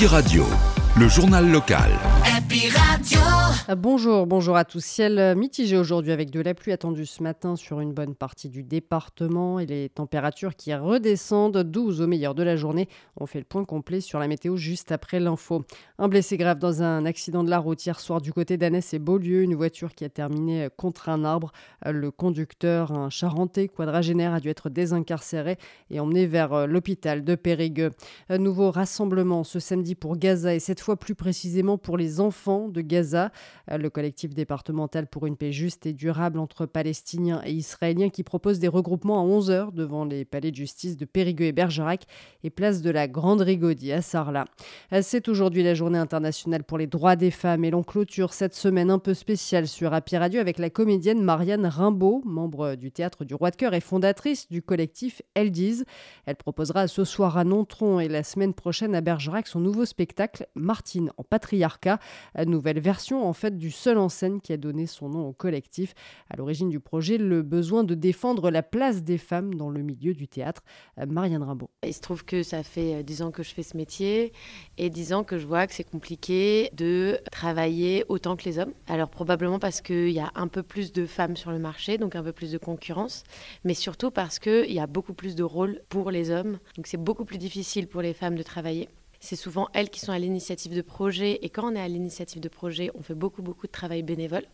Happy Radio, le journal local. Euh, bonjour, bonjour à tous. Ciel mitigé aujourd'hui avec de la pluie attendue ce matin sur une bonne partie du département et les températures qui redescendent 12 au meilleur de la journée. On fait le point complet sur la météo juste après l'info. Un blessé grave dans un accident de la route hier soir du côté d'Annès et Beaulieu. Une voiture qui a terminé contre un arbre. Le conducteur, un charentais quadragénaire, a dû être désincarcéré et emmené vers l'hôpital de Périgueux. Un nouveau rassemblement ce samedi pour Gaza et cette fois plus précisément pour les enfants de Gaza. Le collectif départemental pour une paix juste et durable entre Palestiniens et Israéliens qui propose des regroupements à 11h devant les palais de justice de Périgueux et Bergerac et place de la Grande Rigaudie à Sarlat. C'est aujourd'hui la journée internationale pour les droits des femmes et l'on clôture cette semaine un peu spéciale sur Happy Radio avec la comédienne Marianne Rimbaud, membre du théâtre du Roi de Cœur et fondatrice du collectif Elle Elle proposera ce soir à Nontron et la semaine prochaine à Bergerac son nouveau spectacle Martine en patriarcat, nouvelle version en fait du seul en scène qui a donné son nom au collectif. À l'origine du projet, le besoin de défendre la place des femmes dans le milieu du théâtre. Marianne Rimbaud. Il se trouve que ça fait 10 ans que je fais ce métier et 10 ans que je vois que c'est compliqué de travailler autant que les hommes. Alors probablement parce qu'il y a un peu plus de femmes sur le marché, donc un peu plus de concurrence, mais surtout parce qu'il y a beaucoup plus de rôles pour les hommes. Donc c'est beaucoup plus difficile pour les femmes de travailler. C'est souvent elles qui sont à l'initiative de projets. Et quand on est à l'initiative de projets, on fait beaucoup, beaucoup de travail bénévole.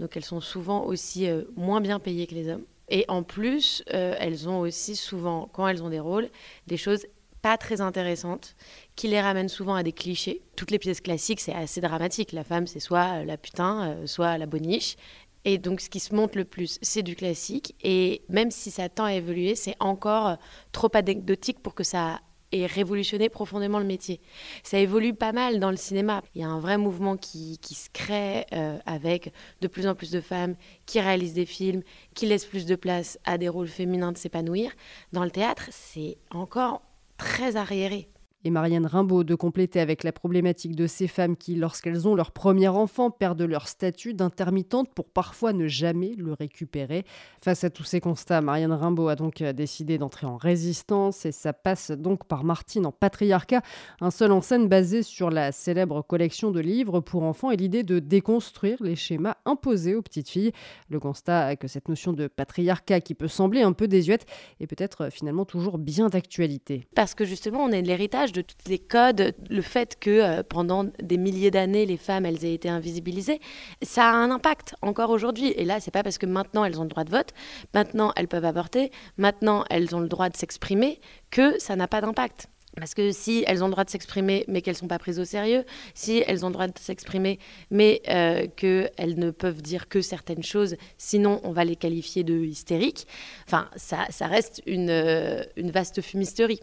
Donc elles sont souvent aussi euh, moins bien payées que les hommes. Et en plus, euh, elles ont aussi souvent, quand elles ont des rôles, des choses pas très intéressantes qui les ramènent souvent à des clichés. Toutes les pièces classiques, c'est assez dramatique. La femme, c'est soit la putain, euh, soit la boniche. Et donc, ce qui se monte le plus, c'est du classique. Et même si ça tend à évoluer, c'est encore trop anecdotique pour que ça et révolutionner profondément le métier. Ça évolue pas mal dans le cinéma. Il y a un vrai mouvement qui, qui se crée euh, avec de plus en plus de femmes qui réalisent des films, qui laissent plus de place à des rôles féminins de s'épanouir. Dans le théâtre, c'est encore très arriéré et Marianne Rimbaud de compléter avec la problématique de ces femmes qui, lorsqu'elles ont leur premier enfant, perdent leur statut d'intermittente pour parfois ne jamais le récupérer. Face à tous ces constats, Marianne Rimbaud a donc euh, décidé d'entrer en résistance et ça passe donc par Martine en patriarcat, un seul en scène basé sur la célèbre collection de livres pour enfants et l'idée de déconstruire les schémas imposés aux petites filles. Le constat que cette notion de patriarcat qui peut sembler un peu désuète est peut-être finalement toujours bien d'actualité. Parce que justement, on est de l'héritage de tous les codes, le fait que euh, pendant des milliers d'années, les femmes, elles aient été invisibilisées, ça a un impact encore aujourd'hui. Et là, c'est pas parce que maintenant elles ont le droit de vote, maintenant elles peuvent avorter, maintenant elles ont le droit de s'exprimer, que ça n'a pas d'impact. Parce que si elles ont le droit de s'exprimer, mais qu'elles ne sont pas prises au sérieux, si elles ont le droit de s'exprimer, mais euh, qu'elles ne peuvent dire que certaines choses, sinon on va les qualifier de hystériques, enfin, ça, reste une, euh, une vaste fumisterie.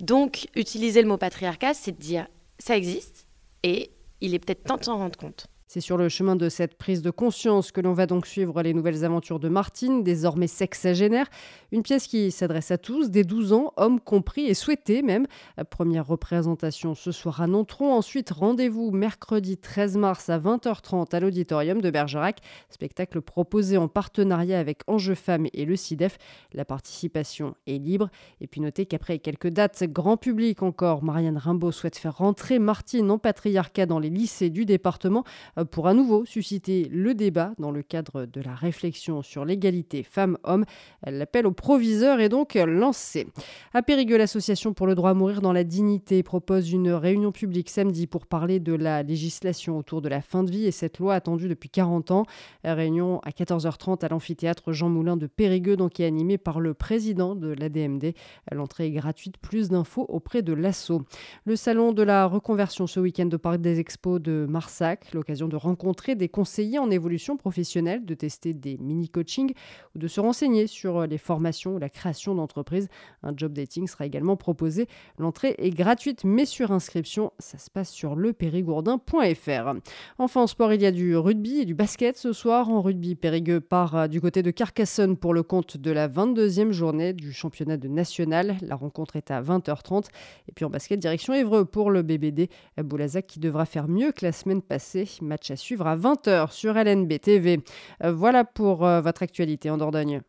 Donc, utiliser le mot patriarcat, c'est de dire ça existe et il est peut-être temps de s'en rendre compte. C'est sur le chemin de cette prise de conscience que l'on va donc suivre les nouvelles aventures de Martine, désormais sexagénaire. Une pièce qui s'adresse à tous, dès 12 ans, hommes compris et souhaités même. Première représentation ce soir à Nontron. Ensuite, rendez-vous mercredi 13 mars à 20h30 à l'auditorium de Bergerac. Spectacle proposé en partenariat avec Enjeux Femmes et le CIDEF. La participation est libre. Et puis notez qu'après quelques dates grand public encore, Marianne Rimbaud souhaite faire rentrer Martine en patriarcat dans les lycées du département pour à nouveau susciter le débat dans le cadre de la réflexion sur l'égalité femmes-hommes. L'appel au proviseur est donc lancé. À Périgueux, l'association pour le droit à mourir dans la dignité propose une réunion publique samedi pour parler de la législation autour de la fin de vie et cette loi attendue depuis 40 ans. Réunion à 14h30 à l'amphithéâtre Jean Moulin de Périgueux, donc qui est animée par le président de l'ADMD. L'entrée est gratuite. Plus d'infos auprès de l'ASSO. Le salon de la reconversion ce week-end au Parc des Expos de Marsac, l'occasion de rencontrer des conseillers en évolution professionnelle, de tester des mini-coachings ou de se renseigner sur les formations ou la création d'entreprises. Un job dating sera également proposé. L'entrée est gratuite mais sur inscription. Ça se passe sur lepérigourdin.fr. Enfin, en sport, il y a du rugby et du basket ce soir. En rugby, Périgueux part euh, du côté de Carcassonne pour le compte de la 22e journée du championnat de national. La rencontre est à 20h30. Et puis en basket, direction Évreux pour le BBD. Boulazac qui devra faire mieux que la semaine passée. Match à suivre à 20h sur LNB TV. Euh, voilà pour euh, votre actualité en Dordogne.